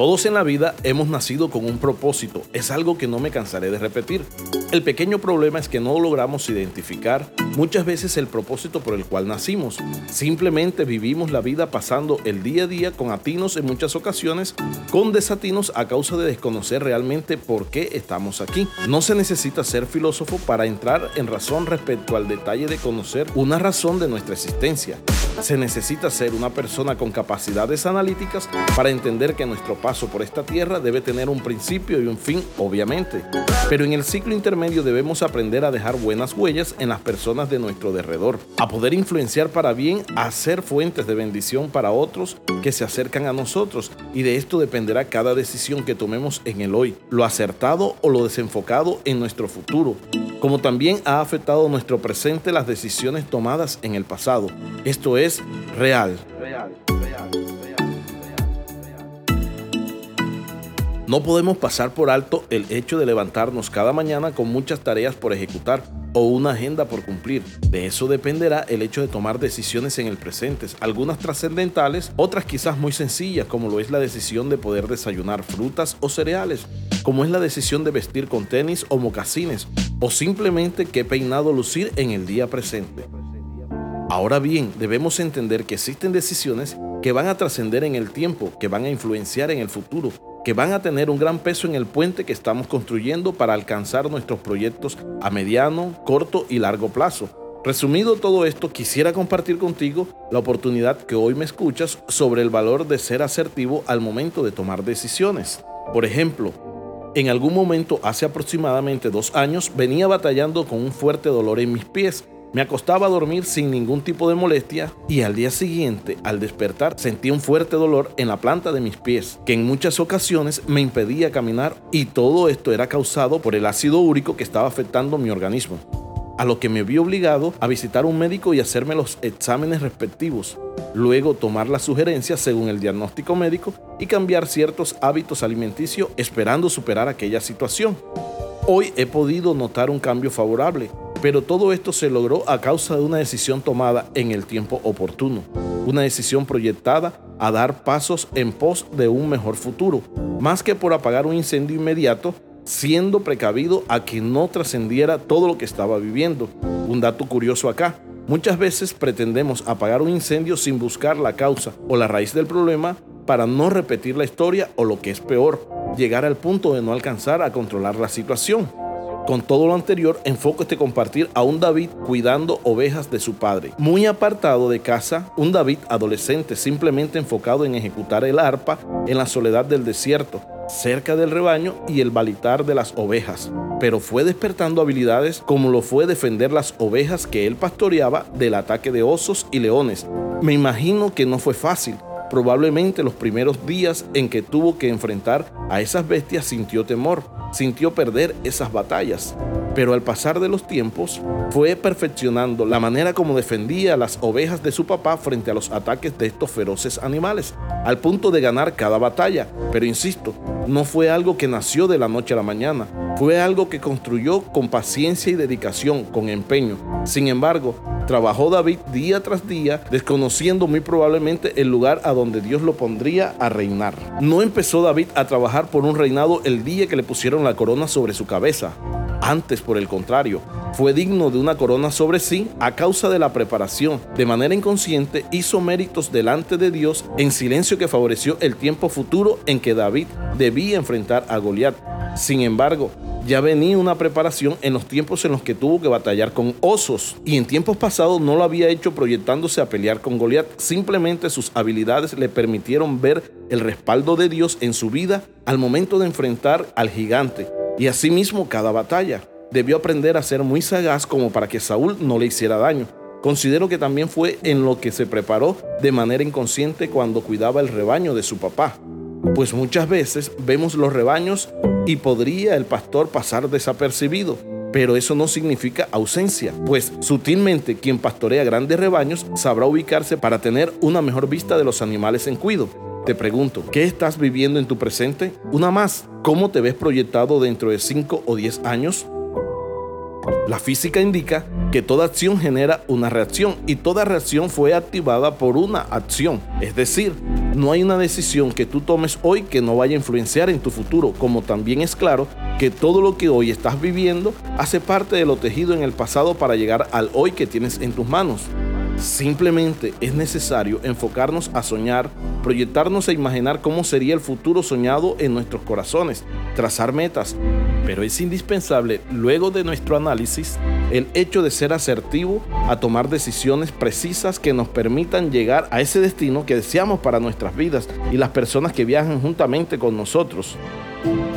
Todos en la vida hemos nacido con un propósito, es algo que no me cansaré de repetir. El pequeño problema es que no logramos identificar muchas veces el propósito por el cual nacimos. Simplemente vivimos la vida pasando el día a día con atinos en muchas ocasiones, con desatinos a causa de desconocer realmente por qué estamos aquí. No se necesita ser filósofo para entrar en razón respecto al detalle de conocer una razón de nuestra existencia. Se necesita ser una persona con capacidades analíticas para entender que nuestro paso por esta tierra debe tener un principio y un fin, obviamente. Pero en el ciclo intermedio debemos aprender a dejar buenas huellas en las personas de nuestro derredor, a poder influenciar para bien, a ser fuentes de bendición para otros que se acercan a nosotros. Y de esto dependerá cada decisión que tomemos en el hoy, lo acertado o lo desenfocado en nuestro futuro como también ha afectado nuestro presente las decisiones tomadas en el pasado. Esto es real. No podemos pasar por alto el hecho de levantarnos cada mañana con muchas tareas por ejecutar o una agenda por cumplir. De eso dependerá el hecho de tomar decisiones en el presente, algunas trascendentales, otras quizás muy sencillas, como lo es la decisión de poder desayunar frutas o cereales, como es la decisión de vestir con tenis o mocasines, o simplemente qué peinado lucir en el día presente. Ahora bien, debemos entender que existen decisiones que van a trascender en el tiempo, que van a influenciar en el futuro, que van a tener un gran peso en el puente que estamos construyendo para alcanzar nuestros proyectos a mediano, corto y largo plazo. Resumido todo esto, quisiera compartir contigo la oportunidad que hoy me escuchas sobre el valor de ser asertivo al momento de tomar decisiones. Por ejemplo, en algún momento hace aproximadamente dos años venía batallando con un fuerte dolor en mis pies me acostaba a dormir sin ningún tipo de molestia y al día siguiente, al despertar, sentí un fuerte dolor en la planta de mis pies, que en muchas ocasiones me impedía caminar y todo esto era causado por el ácido úrico que estaba afectando mi organismo. A lo que me vi obligado a visitar un médico y hacerme los exámenes respectivos, luego tomar las sugerencias según el diagnóstico médico y cambiar ciertos hábitos alimenticios esperando superar aquella situación. Hoy he podido notar un cambio favorable pero todo esto se logró a causa de una decisión tomada en el tiempo oportuno, una decisión proyectada a dar pasos en pos de un mejor futuro, más que por apagar un incendio inmediato, siendo precavido a que no trascendiera todo lo que estaba viviendo. Un dato curioso acá, muchas veces pretendemos apagar un incendio sin buscar la causa o la raíz del problema para no repetir la historia o lo que es peor, llegar al punto de no alcanzar a controlar la situación. Con todo lo anterior, enfoco este compartir a un David cuidando ovejas de su padre. Muy apartado de casa, un David adolescente simplemente enfocado en ejecutar el arpa en la soledad del desierto, cerca del rebaño y el balitar de las ovejas. Pero fue despertando habilidades como lo fue defender las ovejas que él pastoreaba del ataque de osos y leones. Me imagino que no fue fácil, Probablemente los primeros días en que tuvo que enfrentar a esas bestias sintió temor, sintió perder esas batallas. Pero al pasar de los tiempos fue perfeccionando la manera como defendía las ovejas de su papá frente a los ataques de estos feroces animales, al punto de ganar cada batalla. Pero insisto, no fue algo que nació de la noche a la mañana, fue algo que construyó con paciencia y dedicación, con empeño. Sin embargo, trabajó David día tras día, desconociendo muy probablemente el lugar a donde Dios lo pondría a reinar. No empezó David a trabajar por un reinado el día que le pusieron la corona sobre su cabeza. Antes, por el contrario, fue digno de una corona sobre sí a causa de la preparación. De manera inconsciente hizo méritos delante de Dios en silencio que favoreció el tiempo futuro en que David debía enfrentar a Goliat. Sin embargo, ya venía una preparación en los tiempos en los que tuvo que batallar con osos y en tiempos pasados no lo había hecho proyectándose a pelear con Goliat, simplemente sus habilidades le permitieron ver el respaldo de Dios en su vida al momento de enfrentar al gigante y asimismo cada batalla. Debió aprender a ser muy sagaz como para que Saúl no le hiciera daño. Considero que también fue en lo que se preparó de manera inconsciente cuando cuidaba el rebaño de su papá. Pues muchas veces vemos los rebaños y podría el pastor pasar desapercibido, pero eso no significa ausencia, pues sutilmente quien pastorea grandes rebaños sabrá ubicarse para tener una mejor vista de los animales en cuido. Te pregunto, ¿qué estás viviendo en tu presente? Una más, ¿cómo te ves proyectado dentro de 5 o 10 años? La física indica que toda acción genera una reacción y toda reacción fue activada por una acción. Es decir, no hay una decisión que tú tomes hoy que no vaya a influenciar en tu futuro, como también es claro que todo lo que hoy estás viviendo hace parte de lo tejido en el pasado para llegar al hoy que tienes en tus manos. Simplemente es necesario enfocarnos a soñar, proyectarnos a imaginar cómo sería el futuro soñado en nuestros corazones, trazar metas. Pero es indispensable, luego de nuestro análisis, el hecho de ser asertivo a tomar decisiones precisas que nos permitan llegar a ese destino que deseamos para nuestras vidas y las personas que viajan juntamente con nosotros.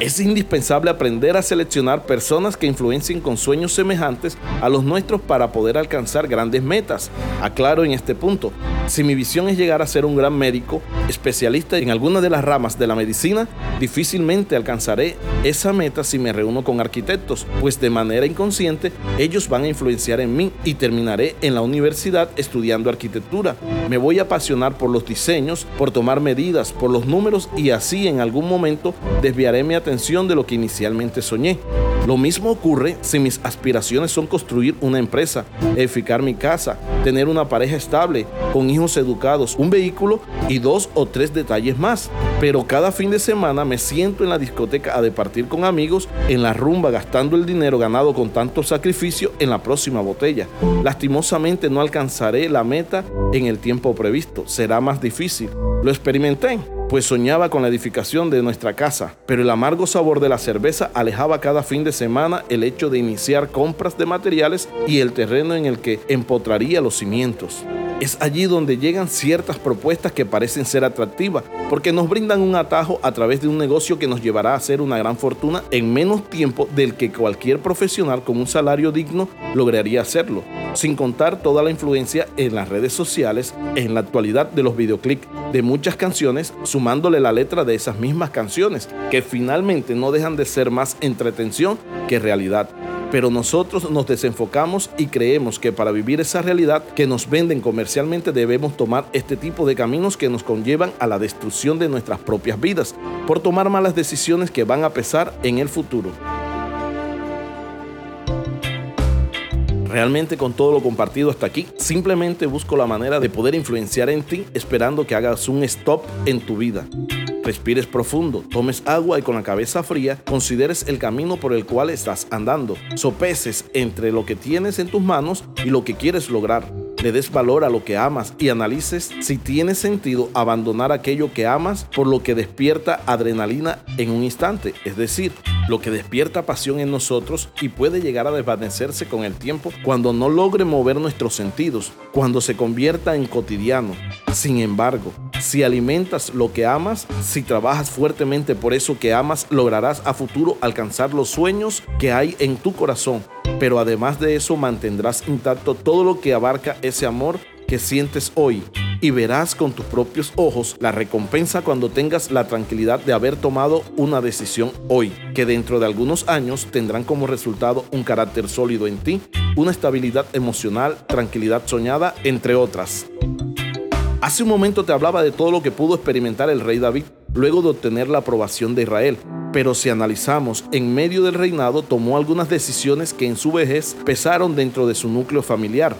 Es indispensable aprender a seleccionar personas que influencien con sueños semejantes a los nuestros para poder alcanzar grandes metas. Aclaro en este punto, si mi visión es llegar a ser un gran médico, especialista en alguna de las ramas de la medicina, difícilmente alcanzaré esa meta si me reúno con arquitectos, pues de manera inconsciente ellos van a influenciar en mí y terminaré en la universidad estudiando arquitectura. Me voy a apasionar por los diseños, por tomar medidas, por los números y así en algún momento desviaré mi atención de lo que inicialmente soñé. Lo mismo ocurre si mis aspiraciones son construir una empresa, edificar mi casa, tener una pareja estable, con hijos educados, un vehículo y dos o tres detalles más. Pero cada fin de semana me siento en la discoteca a departir con amigos en la rumba gastando el dinero ganado con tanto sacrificio en la próxima botella. Lastimosamente no alcanzaré la meta en el tiempo previsto. Será más difícil. Lo experimenté pues soñaba con la edificación de nuestra casa, pero el amargo sabor de la cerveza alejaba cada fin de semana el hecho de iniciar compras de materiales y el terreno en el que empotraría los cimientos. Es allí donde llegan ciertas propuestas que parecen ser atractivas, porque nos brindan un atajo a través de un negocio que nos llevará a hacer una gran fortuna en menos tiempo del que cualquier profesional con un salario digno lograría hacerlo, sin contar toda la influencia en las redes sociales, en la actualidad de los videoclips de muchas canciones, sumándole la letra de esas mismas canciones, que finalmente no dejan de ser más entretención que realidad pero nosotros nos desenfocamos y creemos que para vivir esa realidad que nos venden comercialmente debemos tomar este tipo de caminos que nos conllevan a la destrucción de nuestras propias vidas por tomar malas decisiones que van a pesar en el futuro. Realmente con todo lo compartido hasta aquí, simplemente busco la manera de poder influenciar en ti esperando que hagas un stop en tu vida respires profundo, tomes agua y con la cabeza fría consideres el camino por el cual estás andando. Sopeces entre lo que tienes en tus manos y lo que quieres lograr. Le des valor a lo que amas y analices si tiene sentido abandonar aquello que amas por lo que despierta adrenalina en un instante, es decir, lo que despierta pasión en nosotros y puede llegar a desvanecerse con el tiempo cuando no logre mover nuestros sentidos, cuando se convierta en cotidiano. Sin embargo, si alimentas lo que amas, si trabajas fuertemente por eso que amas, lograrás a futuro alcanzar los sueños que hay en tu corazón. Pero además de eso mantendrás intacto todo lo que abarca ese amor que sientes hoy y verás con tus propios ojos la recompensa cuando tengas la tranquilidad de haber tomado una decisión hoy, que dentro de algunos años tendrán como resultado un carácter sólido en ti, una estabilidad emocional, tranquilidad soñada, entre otras. Hace un momento te hablaba de todo lo que pudo experimentar el rey David luego de obtener la aprobación de Israel. Pero si analizamos, en medio del reinado tomó algunas decisiones que en su vejez pesaron dentro de su núcleo familiar.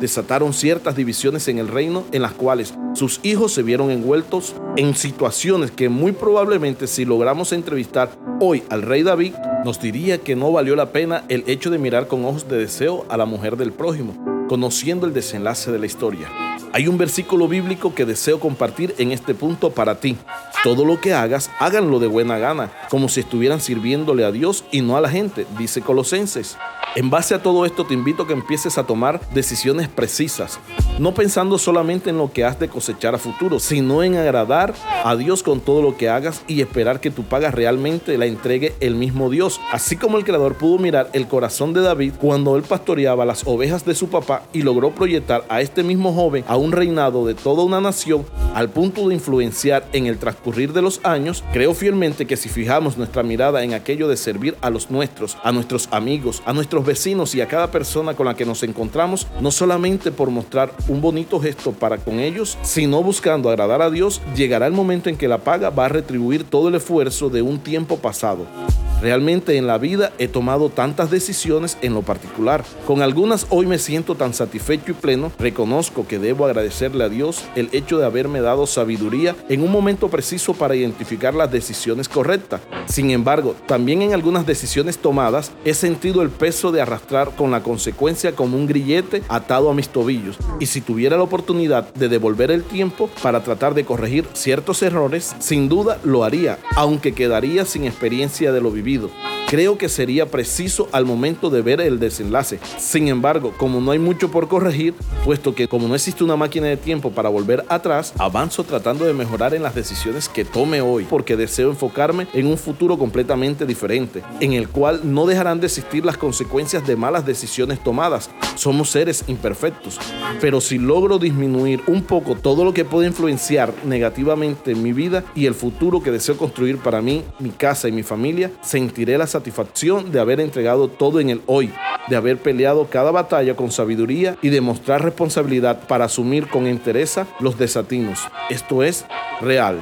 Desataron ciertas divisiones en el reino en las cuales sus hijos se vieron envueltos en situaciones que muy probablemente si logramos entrevistar hoy al rey David, nos diría que no valió la pena el hecho de mirar con ojos de deseo a la mujer del prójimo, conociendo el desenlace de la historia. Hay un versículo bíblico que deseo compartir en este punto para ti. Todo lo que hagas, háganlo de buena gana, como si estuvieran sirviéndole a Dios y no a la gente, dice Colosenses. En base a todo esto te invito a que empieces a tomar decisiones precisas, no pensando solamente en lo que has de cosechar a futuro, sino en agradar a Dios con todo lo que hagas y esperar que tu paga realmente la entregue el mismo Dios. Así como el Creador pudo mirar el corazón de David cuando él pastoreaba las ovejas de su papá y logró proyectar a este mismo joven a un reinado de toda una nación al punto de influenciar en el transcurrir de los años, creo fielmente que si fijamos nuestra mirada en aquello de servir a los nuestros, a nuestros amigos, a nuestros vecinos y a cada persona con la que nos encontramos, no solamente por mostrar un bonito gesto para con ellos, sino buscando agradar a Dios, llegará el momento en que la paga va a retribuir todo el esfuerzo de un tiempo pasado. Realmente en la vida he tomado tantas decisiones en lo particular. Con algunas hoy me siento tan satisfecho y pleno. Reconozco que debo agradecerle a Dios el hecho de haberme dado sabiduría en un momento preciso para identificar las decisiones correctas. Sin embargo, también en algunas decisiones tomadas he sentido el peso de arrastrar con la consecuencia como un grillete atado a mis tobillos. Y si tuviera la oportunidad de devolver el tiempo para tratar de corregir ciertos errores, sin duda lo haría, aunque quedaría sin experiencia de lo vivido. servido. Creo que sería preciso al momento de ver el desenlace. Sin embargo, como no hay mucho por corregir, puesto que como no existe una máquina de tiempo para volver atrás, avanzo tratando de mejorar en las decisiones que tome hoy, porque deseo enfocarme en un futuro completamente diferente, en el cual no dejarán de existir las consecuencias de malas decisiones tomadas. Somos seres imperfectos, pero si logro disminuir un poco todo lo que puede influenciar negativamente en mi vida y el futuro que deseo construir para mí, mi casa y mi familia, sentiré la satisfacción de haber entregado todo en el hoy, de haber peleado cada batalla con sabiduría y de mostrar responsabilidad para asumir con entereza los desatinos. Esto es real.